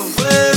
away.